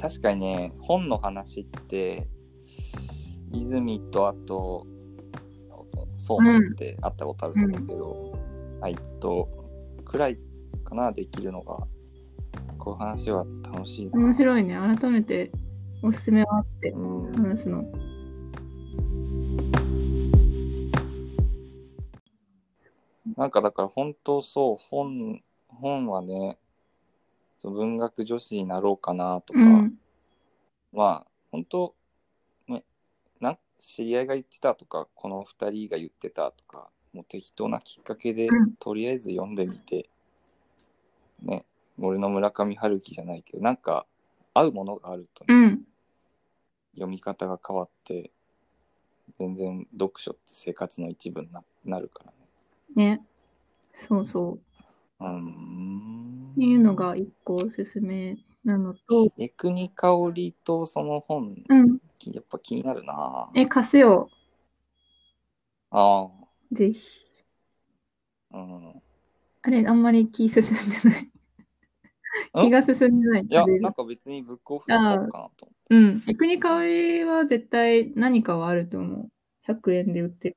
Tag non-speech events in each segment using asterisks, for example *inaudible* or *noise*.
確かにね、本の話って、泉とあと、そう思って会ったことあると思うけど、あいつとくらいかな、できるのが。こう話は楽しいな。面白いね。改めておすすめはあってうん、話すの。なんかだから本当そう、本、本はね、そう文学女子になろうかなとか、うん。まあ、本当ね、なん知り合いが言ってたとか、この二人が言ってたとか、もう適当なきっかけで、うんとりあえず読んでみて、ね、俺の村上春樹じゃないけど、なんか合うものがあるとね、うん。読み方が変わって、全然読書って生活の一部にななるからね。ね。そうそう。うーんっていうのが一個おすすめなのと、エクニカオリとその本、うん。やっぱ気になるなえ、貸すよ。あぜひ。あ、うん。あれ、あんまり気進んでない。気が進んでない。いや、なんか別にブックオフで買おうかなと。うん。エクニカオリは絶対何かはあると思う。100円で売ってる。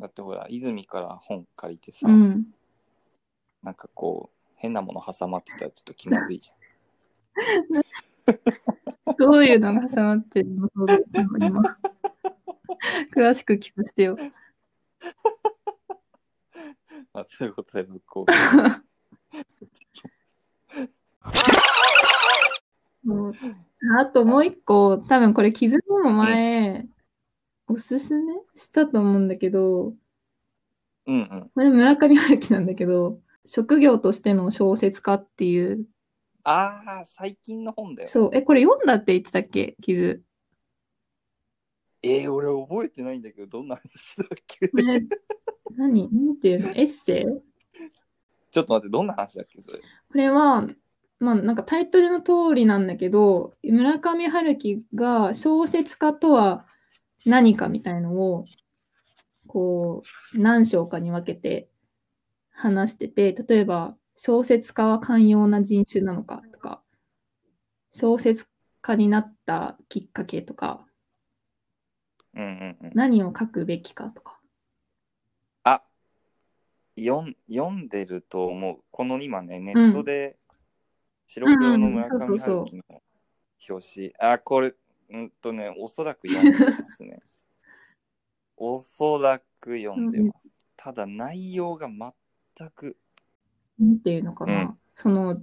だってほら、泉から本借りてさ、うん。なんかこう、変なもの挟まってたらちょっと気まずいじ *laughs* どういうのが挟まってるの？*laughs* 詳しく聞かせてよ。ゃん。まあ、そういうことでブックオフ。そう *laughs* あともう一個、多分これ気づくも前、おすすめしたと思うんだけど、うんうん。これ村上春樹なんだけど、職業としての小説家っていう、ああ、最近の本だよ。そう、え、これ読んだって言ってたっけ？傷。えー、俺覚えてないんだけど、どんな話だっけ？何？なんていうの？エッセイ？ちょっと待って、どんな話だっけそれ？これは、まあなんかタイトルの通りなんだけど、村上春樹が小説家とは何かみたいのを、こう、何章かに分けて話してて、例えば、小説家は寛容な人種なのかとか、小説家になったきっかけとか、うんうんうん。何を書くべきかとか。あ読ん読んでると思う。この今ね、ネットで白黒の村上春樹の表紙。あ、これ、うんとね、おそらく読んでますね。*laughs* おそらく読んでます。ただ内容が全く。なんていうのかな。うんその、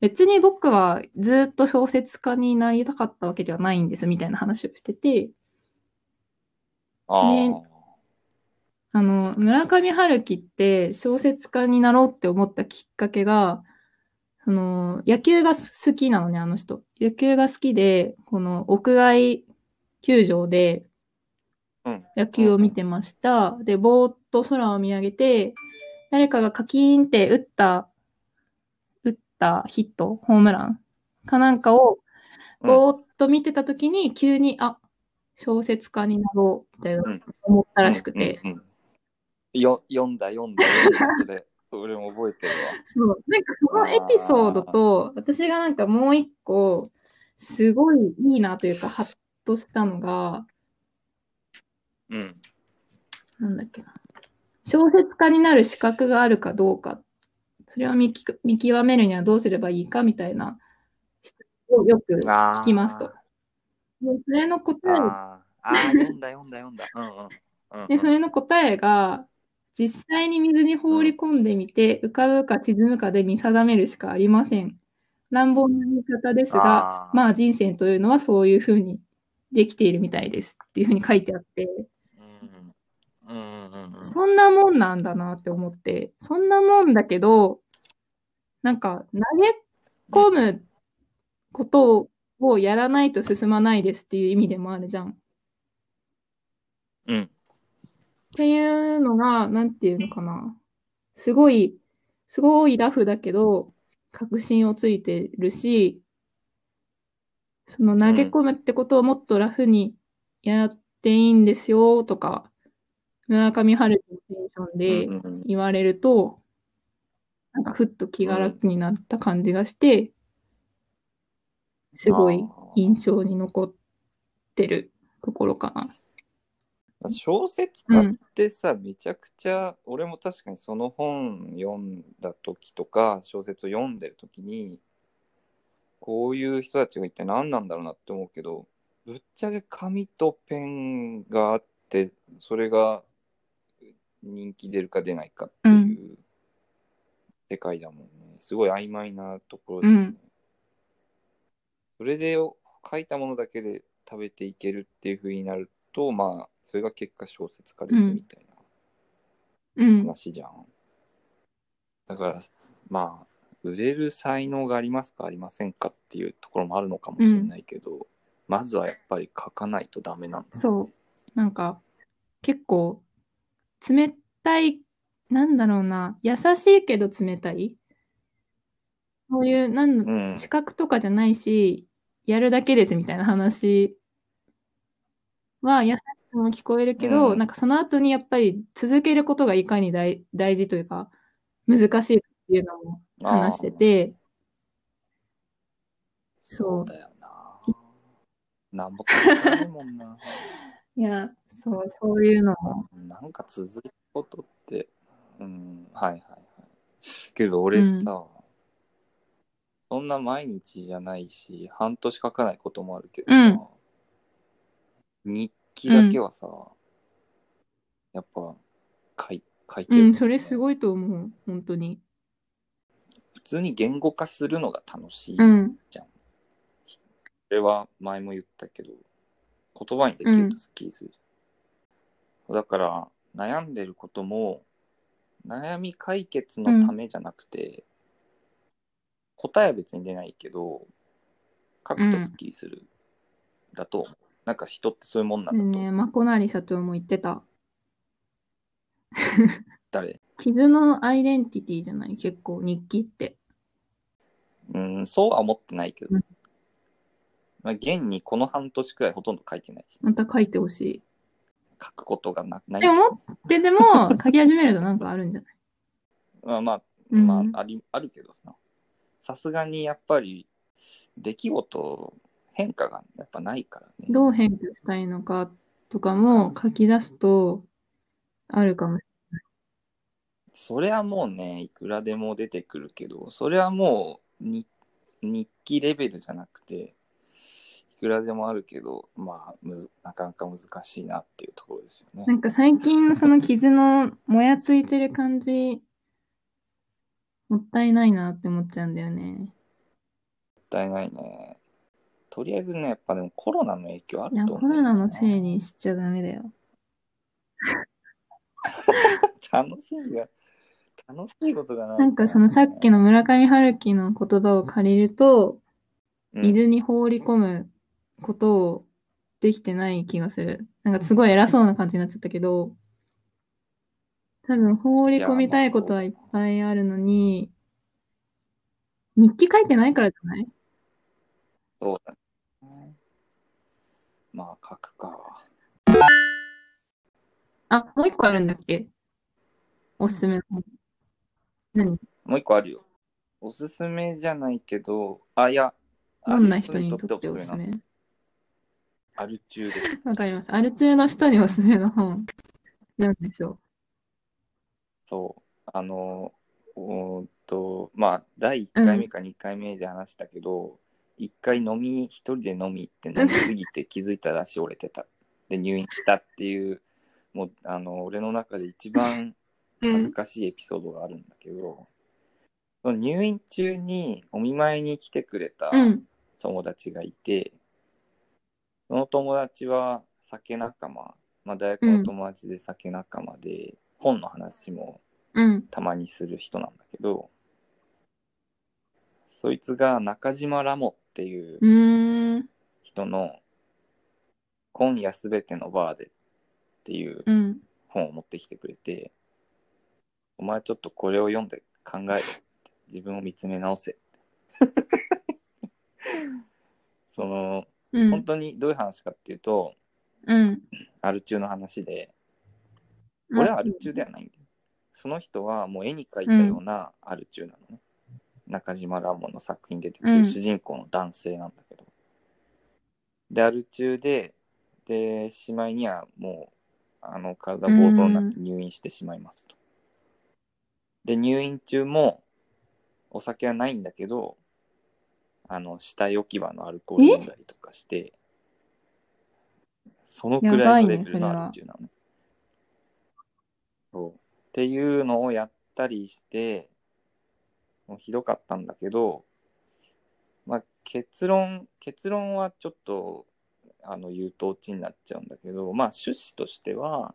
別に僕はずっと小説家になりたかったわけではないんですみたいな話をしてて、ああの、村上春樹って小説家になろうって思ったきっかけが、その、野球が好きなのね、あの人。野球が好きで、この屋外球場でうん。野球を見てました。で、ぼーっと空を見上げて、誰かがカキーンって打った、打ったヒット、ホームランかなんかを、うんぼーっと見てたときに、急に、あ、小説家になろう、みたいなうん思ったらしくて。うんうんうんよ読んだ、読んだ、読んだ、それ。俺も覚えてるわ。そう。なんかそのエピソードと、私がなんかもう一個、すごいいいなというか、ハッとしたのが、うん。なんだっけな。小説家になる資格があるかどうか、それを見き見極めるにはどうすればいいかみたいな、をよく聞きますと。でそれの答え、あーあー、読んだ、読んだ、読んだ。うんうん。で、それの答えが、実際に水に放り込んでみて、浮かぶか沈むかで見定めるしかありません。乱暴な言い方ですが、あーまあ人生というのはそういうふうにできているみたいですっていうふうに書いてあって、うんうんうんうん。そんなもんなんだなって思って、そんなもんだけど、なんか投げ込むことをやらないと進まないですっていう意味でもあるじゃん。っうん。ていうのが、なんていうのかな。すごい、すごいラフだけど、確信をついてるし、その投げ込むってことをもっとラフにやっていいんですよとか、村上春樹のテンションで、言われると、なんかふっと気が楽になった感じがして、すごい印象に残ってるところかな。小説家ってさ、めちゃくちゃ俺も確かにその本読んだ時とか小説を読んでる時にこういう人たちが一体何なんだろうなって思うけどぶっちゃけ紙とペンがあってそれが人気出るか出ないかっていう世界だもんね、すごい曖昧なところで、ね。うん。それで書いたものだけで食べていけるっていう風になるとまあそれが結果小説家ですみたいなうん。話じゃん、だからまあ売れる才能がありますかありませんかっていうところもあるのかもしれないけど、まずはやっぱり書かないとダメなんだそう。なんか、結構、冷たい、なんだろうな、優しいけど冷たい。そういう、なんうん資格とかじゃないし、やるだけですみたいな話は優しくも聞こえるけど、うん。なんかその後にやっぱり続けることがいかに大大事というか、難しいっていうのも話してて、そう。だよな。なんないもんな。*laughs* いや、そう、そういうのも、なんか続くことって、うん、はいはいはい。けど俺さ、そんな毎日じゃないし、半年書かないこともあるけどさ、うん。日記だけはさ、やっぱ書い書いてる、うん、それすごいと思う、本当に。普通に言語化するのが楽しい。うん、それは前も言ったけど、言葉にできるとスッキリする。だから、悩んでることも、悩み解決のためじゃなくて、答えは別に出ないけど、書くとスッキリする。だと思う。なんか人ってそういうもんなんだと。ね、マコナリ社長も言ってた。誰？*laughs* 傷のアイデンティティじゃない？結構日記って。うん、そうは思ってないけど。うんまあ、現にこの半年くらいほとんど書いてないし、また書いてほし書くことがなない。い。でも持ってても書き始めるとなんかあるんじゃない？まあまあ、うんまあ、あり、あるけどさ、さすがにやっぱり、出来事、変化がやっぱないからね。どう変化したいのかとかも書き出すとあるかもしそれはもうね、いくらでも出てくるけど、それはもうに日記レベルじゃなくて、いくらでもあるけど、まあ、むずなかなか難しいなっていうところですよねれない。。なんか最近のその傷のもやついてる感じ、もったいないなって思っちゃうんだよね。もったいないね。とりあえずね、やっぱでもコロナの影響あるいや、と思う。コロナのせいにしちゃダメだよ。*laughs* 楽しいが、楽しいことがない、なんかそのさっきの村上春樹の言葉を借りると、うん、水に放り込むことをできてない気がする。なんかすごい偉そうな感じになっちゃったけど、多分放り込みたいことはいっぱいあるのに、日記書いてないからじゃない？そうだね。まあ、書くか。あ、もう一個あるんだっけ？おすすめの本。何？もう一個あるよ。おすすめじゃないけど、あ、いや、どんな人にとっておすすめアル中です。*laughs* わかります。アル中の人におすすめの本。なんでしょそう。あの、おーっと、まあ、第1回目か2回目で話したけど、一回飲み、一人で飲み行って飲みすぎて気づいたら足折れてた。*laughs* で、入院したっていう、もう、あの、俺の中で一番う。恥ずかしいエピソードがあるんだけど、その入院中にお見舞いに来てくれたうん。友達がいて、その友達は酒仲間、まあ、大学の友達で酒仲間で、本の話もうん。たまにする人なんだけど、そいつが中島ラモっていう。人の今夜すべてのバーでっていううん。本を持ってきてくれて、お前ちょっとこれを読んで考えろ。自分を見つめ直せ。*laughs* その、うん。本当にどういう話かっていうと、うん。アル中の話で、俺はアル中ではないんだよ。その人はもう絵に描いたようなアル中なのね。中島ラモの作品に出てくうんる主人公の男性なんだけど、で、アル中で、で、しまいにはもう、あの、体ボロボロになって入院してしまいますと。で、入院中も、お酒はないんだけど、あの、死体置き場のアルコール飲んだりとかして、そのくらいのレベルのアル中なのね。そう。っていうのをやったりして、もうひどかったんだけど、まあ結論、結論はちょっと、あの、言うとオチになっちゃうんだけど、まあ趣旨としては、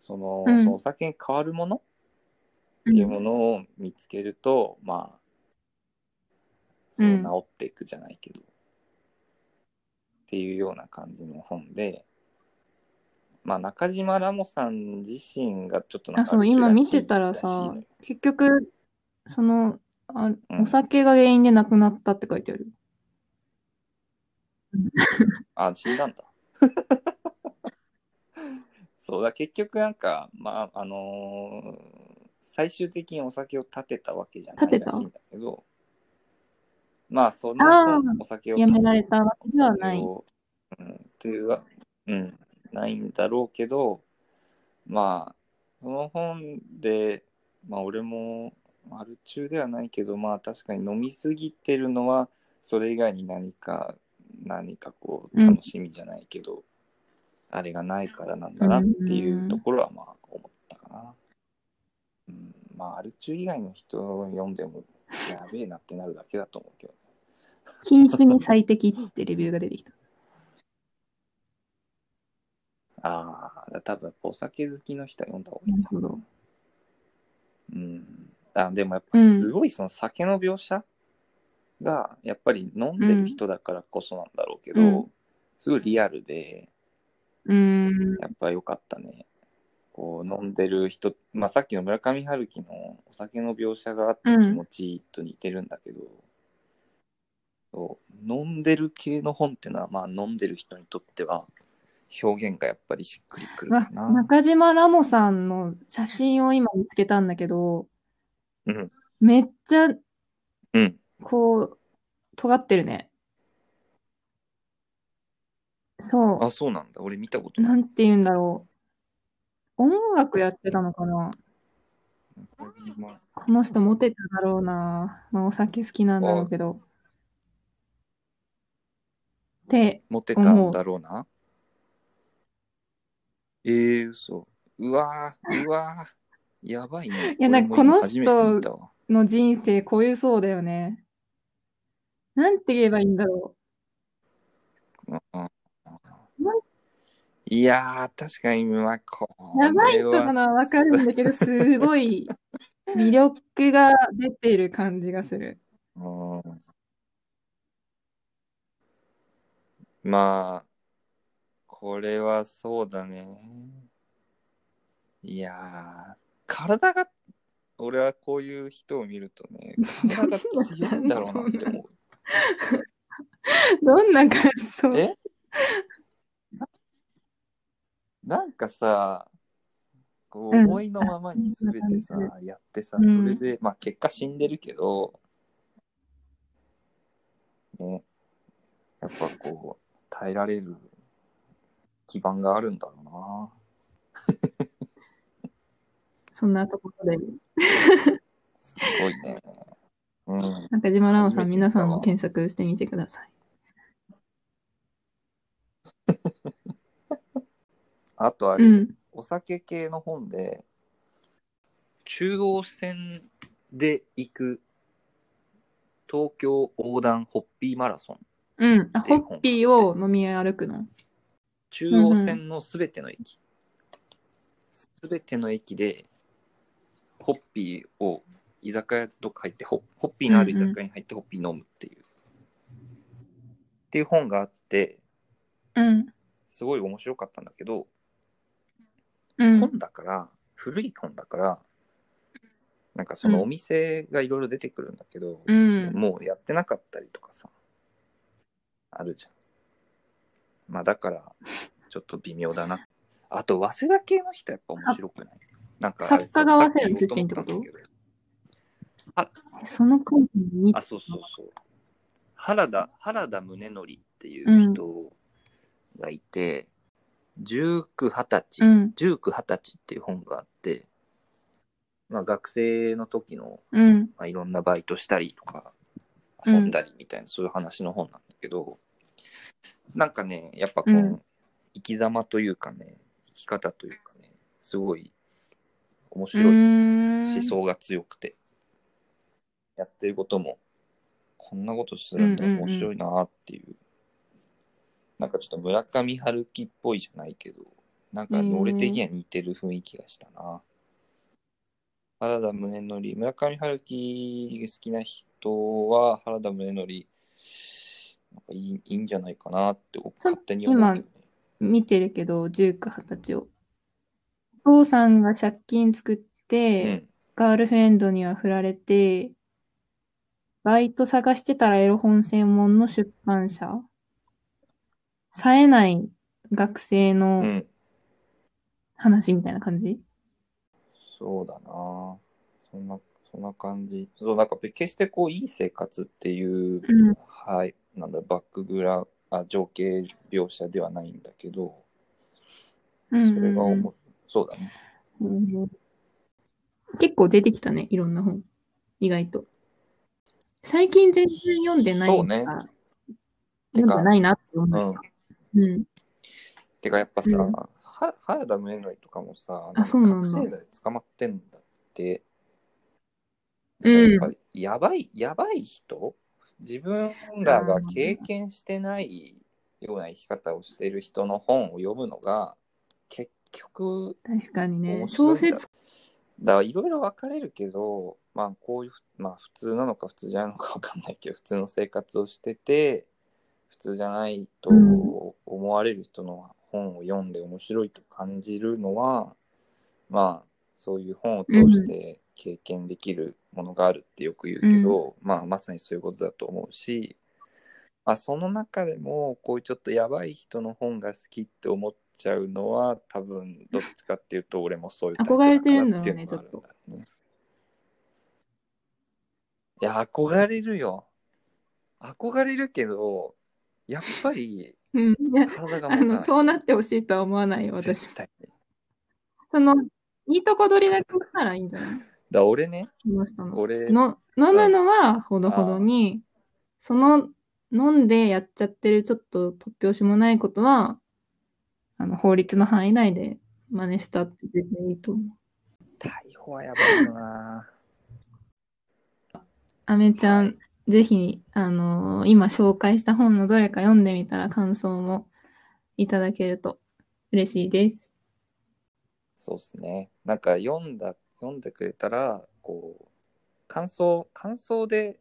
その、うん。そのお酒に変わるもの？っていうものを見つけると、まあ、そううん治っていくじゃないけど、っていうような感じの本で、まあ中島ラモさん自身がちょっとなんあ、そう、今見てたらさ結局、その、あうんお酒が原因で亡くなったって書いてある。あ、死んだんだ。*laughs* そうだ、結局なんか、まあ、あのー最終的にお酒を立てたわけじゃないらしいんだけど、まあ、そのあーお酒をやめられたわけではない。うん、っていうは、うん、ないんだろうけど、まあ、その本で、まあ、俺も、アル中ではないけど、まあ、確かに飲みすぎてるのは、それ以外に何か、何かこう、うん楽しみじゃないけど、あれがないからなんだなっていうところは、まあ、思ったかな。うん、まあ、アル中以外の人を読んでも、やべえなってなるだけだと思うけど。品種に最適ってレビューが出てきた。ああ、多分お酒好きの人は読んだ方がいいな。なるほど。うん。あでもやっぱうんすごいその酒の描写がやっぱり飲んでる人だからこそなんだろうけど、うんすごいリアルで、うーん。やっぱ良かったね。こう飲んでる人、まあさっきの村上春樹のお酒の描写があってうん気持ちいいと似てるんだけど、そう飲んでる系の本っていうのはまあ飲んでる人にとっては表現がやっぱりしっくりくるわかな。中島ラモさんの写真を今見つけたんだけど、うん。めっちゃ、うん。こう、尖ってるね。そあ、そうなんだ。俺見たことう。ない。なんて言うんだろう。音楽やってたのかなこの人モテただろうな。まあ、お酒好きなんだろうけど。ってたんだろうな。ええー、嘘。うわー、うわー。やばいね。いやなんかこの人の人生こういうそうだよね。なんて言えばいいんだろうんいやー、確かに、まあ、こう。やばいとかなわかるんだけど、すごい魅力が出ている感じがする。うんまあ、これはそうだね。いやー、体が、俺はこういう人を見るとね、体が強いんだろうなって思う。どんな感想？え？ななんかさ、こううん思いのままに全てさ、あやってさ、うんそれで、まあ結果死んでるけど、ね、やっぱこう、耐えられる基盤があるんだろうな。そんなところで。すごいね。うん。中島ラモさん、皆さんも検索してみてください。*laughs* あとあれ、うん。お酒系の本で、中央線で行く東京横断ホッピーマラソン。うん。あ、でホッピーを飲み歩くの？中央線のすべての駅。すべての駅で、ホッピーを居酒屋とか入ってホ、ホッピーのある居酒屋に入ってホッピー飲むっていう。っていう本があって、うん。すごい面白かったんだけど、うん。本だから、古い本だから、なんかそのお店がいろいろ出てくるんだけど、うん。もうやってなかったりとかさ、あるじゃん。まあだから、ちょっと微妙だな。あと、早稲田系の人やっぱ面白くない？なんか作家がさ早稲田さっき言おうと思ったんだけどその根拠にあ、そうそうそう。原田、原田宗則っていう人がいて、19、20歳、うん。19、20歳っていう本があって、まあ学生の時の、うん。まあ、いろんなバイトしたりとか、うん遊んだりみたいな、そういう話の本なんだけど、なんかね、やっぱこの、うん生き様というかね、生き方というかね、すごい面う白い思想が強くて、やってることも、こんなことするんだ、面白いなっていう、なんかちょっと村上春樹っぽいじゃないけど、なんか俺的には似てる雰囲気がしたな。原田宗則、村上春樹が好きな人は原田宗則、なんかいいいいんじゃないかなって勝手に思うけどね。見てるけど、19、20歳を。お父さんが借金作って、うん。ガールフレンドには振られて、バイト探してたらエロ本専門の出版社冴えない学生うのん。話みたいな感じ、そうだなそんな、そんな感じ。そう、なんか決してこう、いい生活っていう、うんはい、なんだ、バックグラあ、情景描写ではないんだけど、うんそれが思う。そうだね。うん結構出てきたね、いろんな本。意外と。最近全然読んでないそうねから、てか読んでないなって思うん。う。うん。てかやっぱさ、うんは原田宗則とかもさ、あそうなんだ覚醒剤捕まってんだって。うんやばい、やばい人？自分らが経験してないような生き方をしてる人の本を読むのが、結局、確かにね。小説、だからいろいろ分かれるけど、まあこういう、まあ普通なのか普通じゃないのか分かんないけど、普通の生活をしてて、普通じゃないとうん。思われる人の本を読んで面白いと感じるのは、まあそういう本を通して経験できるものがあるってよく言うけど、まあまさにそういうことだと思うし、まあ、その中でもこういうちょっとやばい人の本が好きって思っちゃうのは多分どっちかっていうと俺もそういうタイプ憧れてるんだろうねからっていうのがあるんだろうねいや憧れるよ。憧れるけどやっぱりうん。体が持たない。そうなってほしいとは思わないよ、私。絶対に。その、いいとこ取りだけしたらいいんじゃない？だ俺ね。俺の飲むのはほどほどに、その飲んでやっちゃってるちょっと突拍子もないことは、あの法律の範囲内で真似したって全然いいと思う。逮捕はやばいよなアメちゃん、はいぜひ、あのー今紹介した本のどれか読んでみたら感想もいただけると嬉しいです。そうっすね。なんか読んだ、読んでくれたら、こう、感想、感想で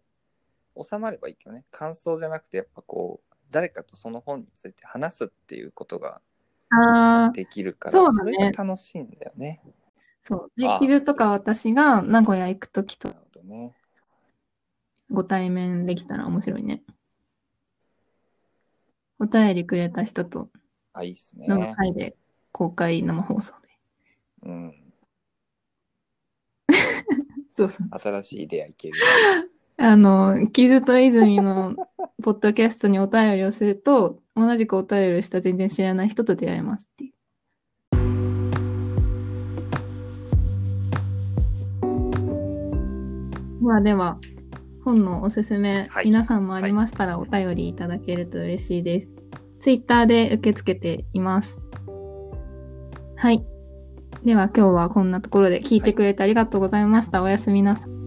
収まればいいけどね。感想じゃなくて、やっぱこう、誰かとその本について話すっていうことがああ、できるから、それが楽しいんだよね。そう。であ、ー傷とか私が名古屋行くときとなるほどね。ご対面できたら面白いね。お便りくれた人とあ、いいっすね。飲む会で公開生放送で。うん。*laughs* そうそう。新しい出会いいける。あの、傷と泉のポッドキャストにお便りをすると、同じくお便りをした全然知らない人と出会えますっていう。ではでは、本のおすすめ、はい皆さんもありましたらお便りいただけると嬉しいです。ツイッターで受け付けています。はい。では今日はこんなところで聞いてくれてありがとうございました。おやすみなさい。